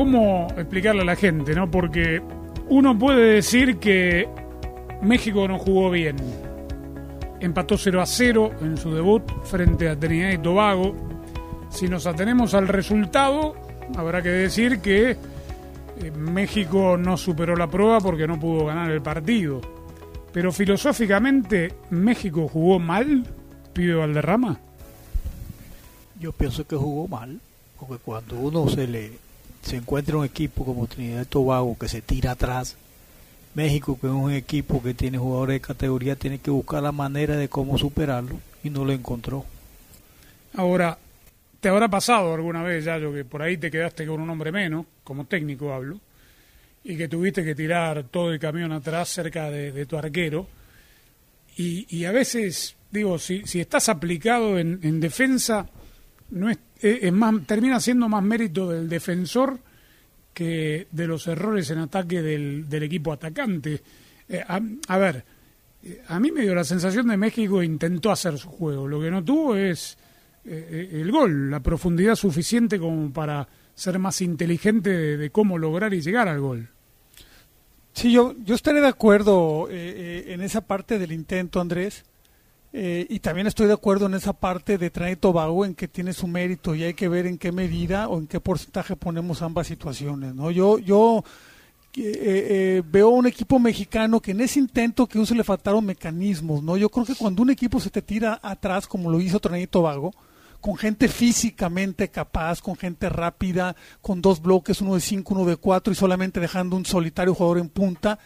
cómo explicarle a la gente, ¿no? Porque uno puede decir que México no jugó bien. Empató 0 a 0 en su debut frente a Trinidad y Tobago. Si nos atenemos al resultado, habrá que decir que eh, México no superó la prueba porque no pudo ganar el partido. Pero filosóficamente, ¿México jugó mal, pibe Valderrama? Yo pienso que jugó mal, porque cuando uno se le se encuentra un equipo como Trinidad y Tobago que se tira atrás, México, que es un equipo que tiene jugadores de categoría, tiene que buscar la manera de cómo superarlo y no lo encontró. Ahora, ¿te habrá pasado alguna vez, ya que por ahí te quedaste con un hombre menos, como técnico hablo, y que tuviste que tirar todo el camión atrás cerca de, tu arquero? Y, a veces, digo, si, si estás aplicado en, defensa, no es, es más, termina siendo más mérito del defensor que de los errores en ataque del, del equipo atacante. Eh, a, ver, eh, a mí me dio la sensación de México intentó hacer su juego. Lo que no tuvo es eh, el gol, la profundidad suficiente como para ser más inteligente de, cómo lograr y llegar al gol. Sí, yo, yo estaré de acuerdo en esa parte del intento, Andrés. Eh, y también estoy de acuerdo en esa parte de Trinidad y Tobago en que tiene su mérito y hay que ver en qué medida o en qué porcentaje ponemos ambas situaciones. ¿no? Yo, yo eh, eh, veo un equipo mexicano que en ese intento que se le faltaron mecanismos. ¿no? Yo creo que cuando un equipo se te tira atrás, como lo hizo Trinidad y Tobago, con gente físicamente capaz, con gente rápida, con dos bloques, uno de cinco, uno de cuatro y solamente dejando un solitario jugador en punta,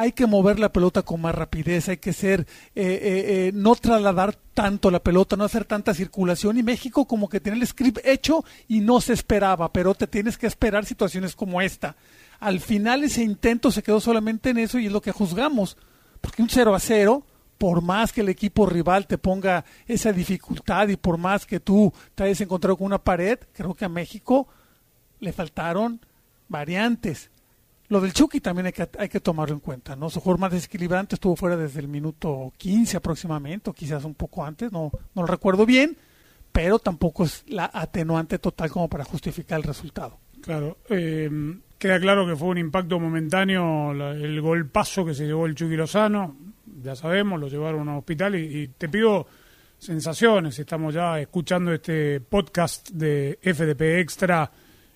hay que mover la pelota con más rapidez, hay que ser, eh, eh, eh, no trasladar tanto la pelota, no hacer tanta circulación. Y México como que tiene el script hecho y no se esperaba, pero te tienes que esperar situaciones como esta. Al final ese intento se quedó solamente en eso y es lo que juzgamos, porque un 0 a 0 por más que el equipo rival te ponga esa dificultad y por más que tú te hayas encontrado con una pared, creo que a México le faltaron variantes. Lo del Chucky también hay que, hay que tomarlo en cuenta, ¿no? Su más desequilibrante estuvo fuera desde el minuto 15 aproximadamente, o quizás un poco antes, no, no lo recuerdo bien, pero tampoco es la atenuante total como para justificar el resultado. Claro, eh, queda claro que fue un impacto momentáneo el golpazo que se llevó el Chucky Lozano, ya sabemos, lo llevaron a un hospital y, te pido sensaciones, estamos ya escuchando este podcast de FDP Extra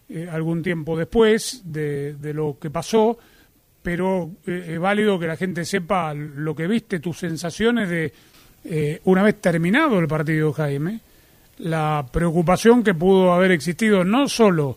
eh, algún tiempo después de, lo que pasó, pero eh, es válido que la gente sepa lo que viste, tus sensaciones de eh, una vez terminado el partido, Jaime, la preocupación que pudo haber existido no solo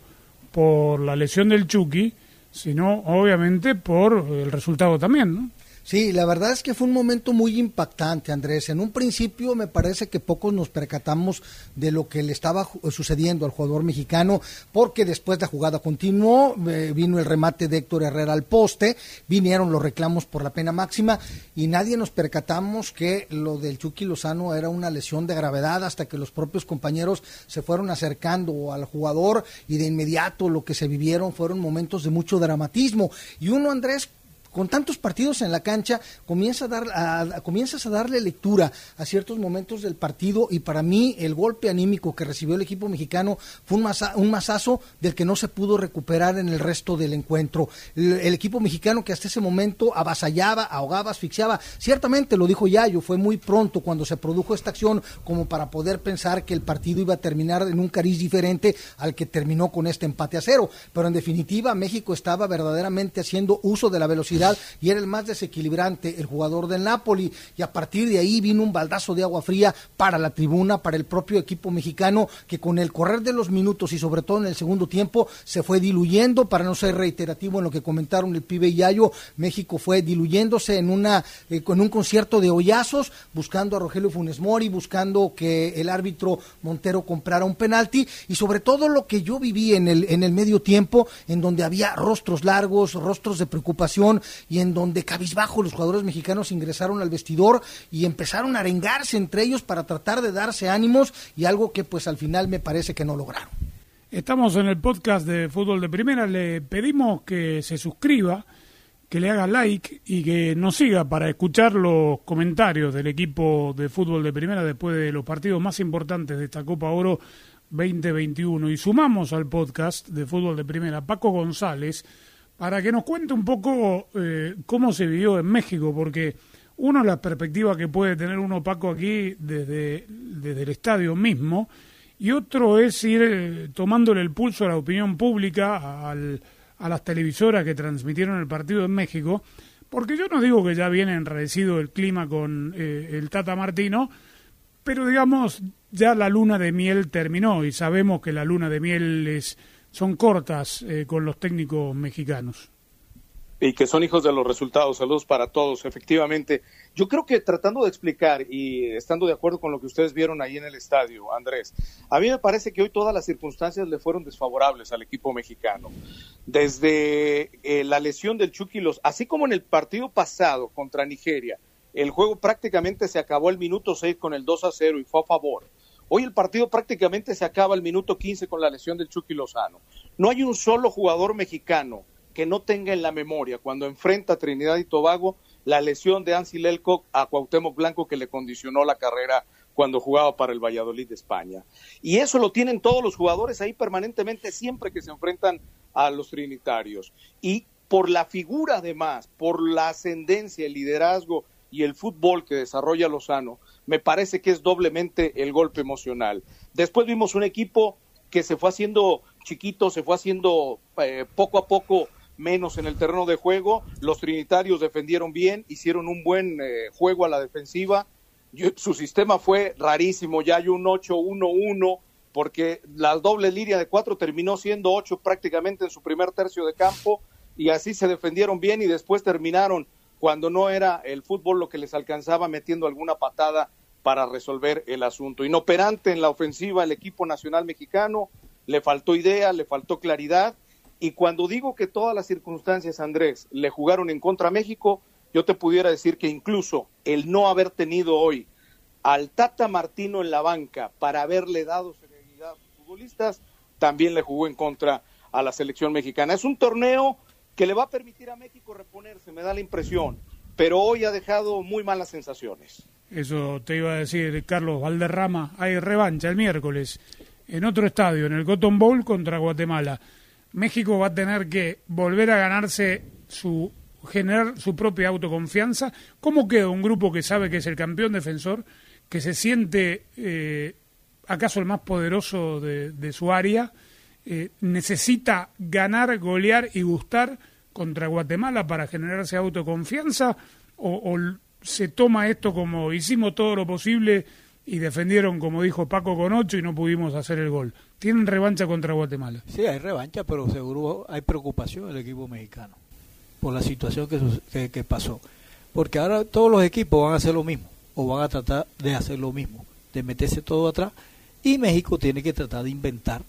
por la lesión del Chucky, sino obviamente por el resultado también, ¿no? Sí, la verdad es que fue un momento muy impactante, Andrés. En un principio me parece que pocos nos percatamos de lo que le estaba sucediendo al jugador mexicano, porque después la jugada continuó, vino el remate de Héctor Herrera al poste, vinieron los reclamos por la pena máxima y nadie nos percatamos que lo del Chucky Lozano era una lesión de gravedad hasta que los propios compañeros se fueron acercando al jugador y de inmediato lo que se vivieron fueron momentos de mucho dramatismo. Y uno, Andrés, con tantos partidos en la cancha, comienzas a darle lectura a ciertos momentos del partido y para mí el golpe anímico que recibió el equipo mexicano fue un, un masazo del que no se pudo recuperar en el resto del encuentro. El, equipo mexicano que hasta ese momento avasallaba, ahogaba, asfixiaba, ciertamente lo dijo Yayo, fue muy pronto cuando se produjo esta acción como para poder pensar que el partido iba a terminar en un cariz diferente al que terminó con este empate a cero, pero en definitiva México estaba verdaderamente haciendo uso de la velocidad y era el más desequilibrante, el jugador del Napoli. Y a partir de ahí vino un baldazo de agua fría para la tribuna, para el propio equipo mexicano, que con el correr de los minutos y sobre todo en el segundo tiempo se fue diluyendo, para no ser reiterativo en lo que comentaron el pibe Yayo, México fue diluyéndose en una eh, con un concierto de hoyazos, buscando a Rogelio Funes Mori, buscando que el árbitro Montero comprara un penalti y sobre todo lo que yo viví en el en el medio tiempo, en donde había rostros largos, rostros de preocupación, y en donde cabizbajo los jugadores mexicanos ingresaron al vestidor y empezaron a arengarse entre ellos para tratar de darse ánimos y algo que pues al final me parece que no lograron. Estamos en el podcast de Fútbol de Primera, le pedimos que se suscriba, que le haga like y que nos siga para escuchar los comentarios del equipo de Fútbol de Primera después de los partidos más importantes de esta Copa Oro 2021 y sumamos al podcast de fútbol de primera Paco González para que nos cuente un poco eh, cómo se vivió en México, porque uno la perspectiva que puede tener uno Paco aquí desde, desde el estadio mismo y otro es ir eh, tomándole el pulso a la opinión pública, al, a las televisoras que transmitieron el partido en México, porque yo no digo que ya viene enredecido el clima con eh, el Tata Martino, pero digamos, ya la luna de miel terminó y sabemos que la luna de miel es, son cortas eh, con los técnicos mexicanos y que son hijos de los resultados. Saludos para todos, efectivamente. Yo creo que tratando de explicar y estando de acuerdo con lo que ustedes vieron ahí en el estadio, Andrés, a mí me parece que hoy todas las circunstancias le fueron desfavorables al equipo mexicano. Desde eh, la lesión del Chucky, los, así como en el partido pasado contra Nigeria, el juego prácticamente se acabó el minuto 6 con el 2 a 0 y fue a favor. Hoy el partido prácticamente se acaba el minuto 15 con la lesión del Chucky Lozano. No hay un solo jugador mexicano que no tenga en la memoria cuando enfrenta a Trinidad y Tobago la lesión de Ansi Lelcock a Cuauhtémoc Blanco que le condicionó la carrera cuando jugaba para el Valladolid de España. Y eso lo tienen todos los jugadores ahí permanentemente siempre que se enfrentan a los trinitarios. Y por la figura además, por la ascendencia, el liderazgo y el fútbol que desarrolla Lozano, me parece que es doblemente el golpe emocional. Después vimos un equipo que se fue haciendo chiquito, se fue haciendo eh, poco a poco menos en el terreno de juego. Los trinitarios defendieron bien, hicieron un buen eh, juego a la defensiva. su sistema fue rarísimo, ya hay un 8-1-1, porque la doble línea de cuatro terminó siendo ocho prácticamente en su primer tercio de campo, y así se defendieron bien y después terminaron cuando no era el fútbol lo que les alcanzaba metiendo alguna patada para resolver el asunto. Inoperante en la ofensiva el equipo nacional mexicano, le faltó idea, le faltó claridad y cuando digo que todas las circunstancias, Andrés, le jugaron en contra a México, yo te pudiera decir que incluso el no haber tenido hoy al Tata Martino en la banca para haberle dado serenidad a los futbolistas, también le jugó en contra a la selección mexicana. Es un torneo que le va a permitir a México reponerse, me da la impresión, pero hoy ha dejado muy malas sensaciones. Eso te iba a decir, Carlos Valderrama, hay revancha el miércoles en otro estadio, en el Cotton Bowl contra Guatemala. México va a tener que volver a ganarse su generar su propia autoconfianza. ¿Cómo queda un grupo que sabe que es el campeón defensor, que se siente eh, acaso el más poderoso de, su área, eh, necesita ganar, golear y gustar contra Guatemala para generarse autoconfianza o, o se toma esto como hicimos todo lo posible y defendieron, como dijo Paco, con ocho y no pudimos hacer el gol. Tienen revancha contra Guatemala. Sí, hay revancha, pero seguro hay preocupación en el equipo mexicano por la situación que, que, pasó. Porque ahora todos los equipos van a hacer lo mismo, o van a tratar de hacer lo mismo, de meterse todo atrás. Y México tiene que tratar de inventar,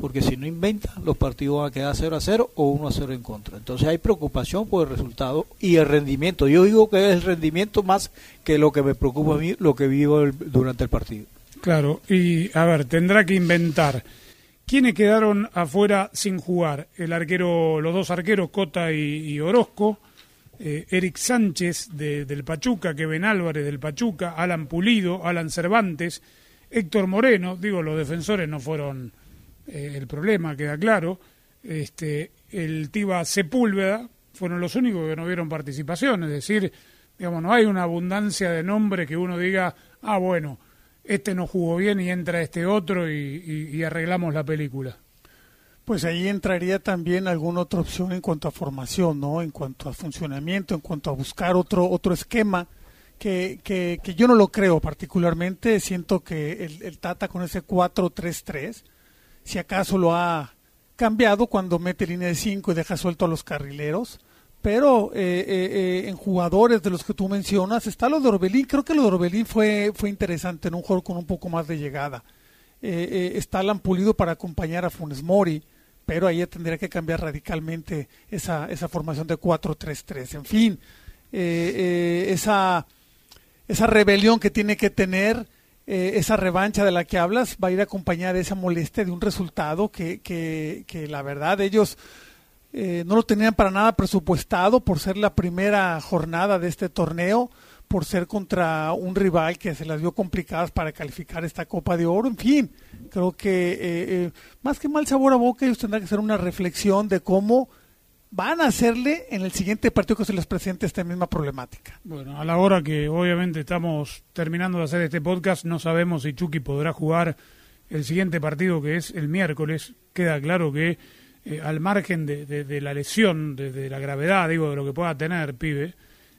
porque si no inventa, los partidos van a quedar 0 a 0 o 1 a 0 en contra. Entonces hay preocupación por el resultado y el rendimiento. Yo digo que es el rendimiento más que lo que me preocupa a mí, lo que vivo durante el partido. Claro, y a ver, tendrá que inventar. ¿Quiénes quedaron afuera sin jugar? El arquero, los dos arqueros, Cota y, Orozco, eh, Eric Sánchez del Pachuca, Kevin Álvarez del Pachuca, Alan Pulido, Alan Cervantes, Héctor Moreno, digo, los defensores no fueron eh, el problema, queda claro, este, el Tiba Sepúlveda, fueron los únicos que no vieron participación, es decir, digamos, no hay una abundancia de nombres que uno diga, ah, bueno, este no jugó bien y entra este otro y, arreglamos la película. Pues ahí entraría también alguna otra opción en cuanto a formación, ¿no? En cuanto a funcionamiento, en cuanto a buscar otro otro esquema que, que, yo no lo creo particularmente. Siento que el, el Tata con ese 4-3-3, si acaso lo ha cambiado cuando mete línea de 5 y deja suelto a los carrileros, pero eh, eh, eh, en jugadores de los que tú mencionas está lo de Orbelín. Creo que lo de Orbelín fue, fue interesante en un juego con un poco más de llegada. está Alan Pulido para acompañar a Funes Mori, pero ahí tendría que cambiar radicalmente esa, esa formación de 4-3-3. En fin, esa, esa rebelión que tiene que tener, esa revancha de la que hablas, va a ir acompañada de esa molestia de un resultado que, que, que la verdad ellos eh, no lo tenían para nada presupuestado por ser la primera jornada de este torneo, por ser contra un rival que se las dio complicadas para calificar esta Copa de Oro. En fin, creo que eh, eh, más que mal sabor a boca, ellos tendrán que hacer una reflexión de cómo van a hacerle en el siguiente partido que se les presente esta misma problemática. Bueno, a la hora que obviamente estamos terminando de hacer este podcast, no sabemos si Chucky podrá jugar el siguiente partido que es el miércoles. Queda claro que eh, al margen de, la lesión, de, la gravedad, digo, de lo que pueda tener, pibe,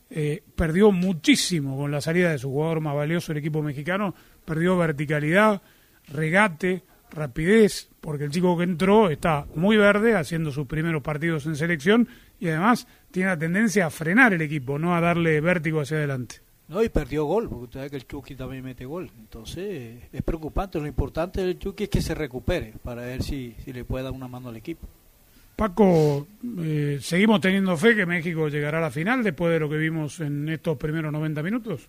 eh, perdió muchísimo con la salida de su jugador más valioso, el equipo mexicano, perdió verticalidad, regate, rapidez, porque el chico que entró está muy verde, haciendo sus primeros partidos en selección y además tiene la tendencia a frenar el equipo, no a darle vértigo hacia adelante. No, y perdió gol, porque usted sabe que el Chucky también mete gol. Entonces, es preocupante. Lo importante del Chucky es que se recupere para ver si, si le puede dar una mano al equipo. Paco, eh, ¿seguimos teniendo fe que México llegará a la final después de lo que vimos en estos primeros 90 minutos?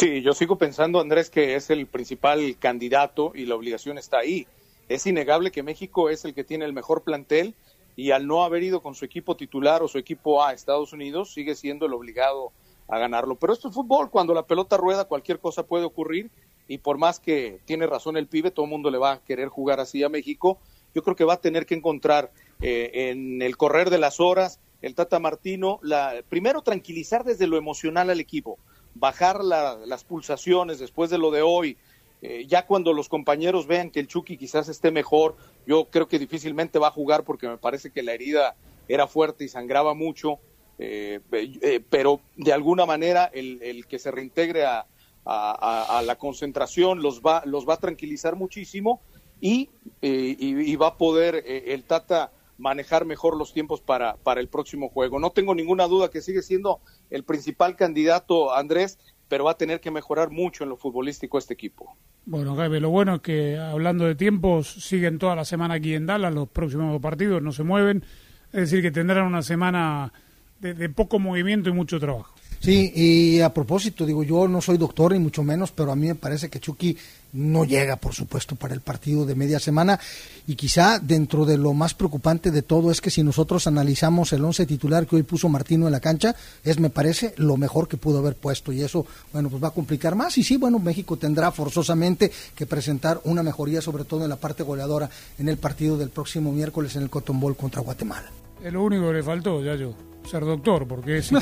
Sí, yo sigo pensando, Andrés, que es el principal candidato y la obligación está ahí. Es innegable que México es el que tiene el mejor plantel y al no haber ido con su equipo titular o su equipo A Estados Unidos, sigue siendo el obligado a ganarlo. Pero esto es fútbol, cuando la pelota rueda cualquier cosa puede ocurrir y por más que tiene razón el pibe, todo el mundo le va a querer jugar así a México, yo creo que va a tener que encontrar eh, en el correr de las horas el Tata Martino, la, primero tranquilizar desde lo emocional al equipo, bajar las pulsaciones después de lo de hoy, eh, ya cuando los compañeros vean que el Chucky quizás esté mejor, yo creo que difícilmente va a jugar porque me parece que la herida era fuerte y sangraba mucho. Eh, eh, pero de alguna manera el, que se reintegre a, la concentración los va, los va a tranquilizar muchísimo y, y, va a poder el Tata manejar mejor los tiempos para, para el próximo juego. No tengo ninguna duda que sigue siendo el principal candidato Andrés, pero va a tener que mejorar mucho en lo futbolístico este equipo. Bueno, Gabe, lo bueno es que hablando de tiempos, siguen toda la semana aquí en Dallas, los próximos partidos no se mueven, es decir, que tendrán una semana de, poco movimiento y mucho trabajo. Sí, y a propósito, digo, yo no soy doctor ni mucho menos, pero a mí me parece que Chucky no llega, por supuesto, para el partido de media semana. Y quizá dentro de lo más preocupante de todo es que si nosotros analizamos el once titular que hoy puso Martino en la cancha, es, me parece, lo mejor que pudo haber puesto. Y eso, bueno, pues va a complicar más. Y sí, bueno, México tendrá forzosamente que presentar una mejoría, sobre todo en la parte goleadora, en el partido del próximo miércoles en el Cotton Bowl contra Guatemala. Es lo único que le faltó, ya yo ser doctor, porque es,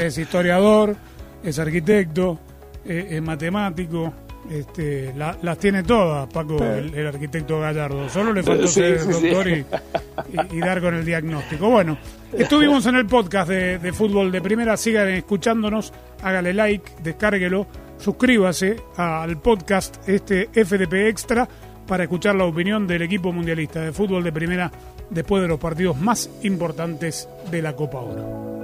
es, historiador, es arquitecto, es, matemático, este, las tiene todas, Paco, el, arquitecto Gallardo. Solo le faltó ser doctor Y, dar con el diagnóstico. Bueno, estuvimos en el podcast de, de, Fútbol de Primera. Sigan escuchándonos, hágale like, descárguelo, suscríbase al podcast este FDP Extra para escuchar la opinión del equipo mundialista de fútbol de primera después de los partidos más importantes de la Copa Oro.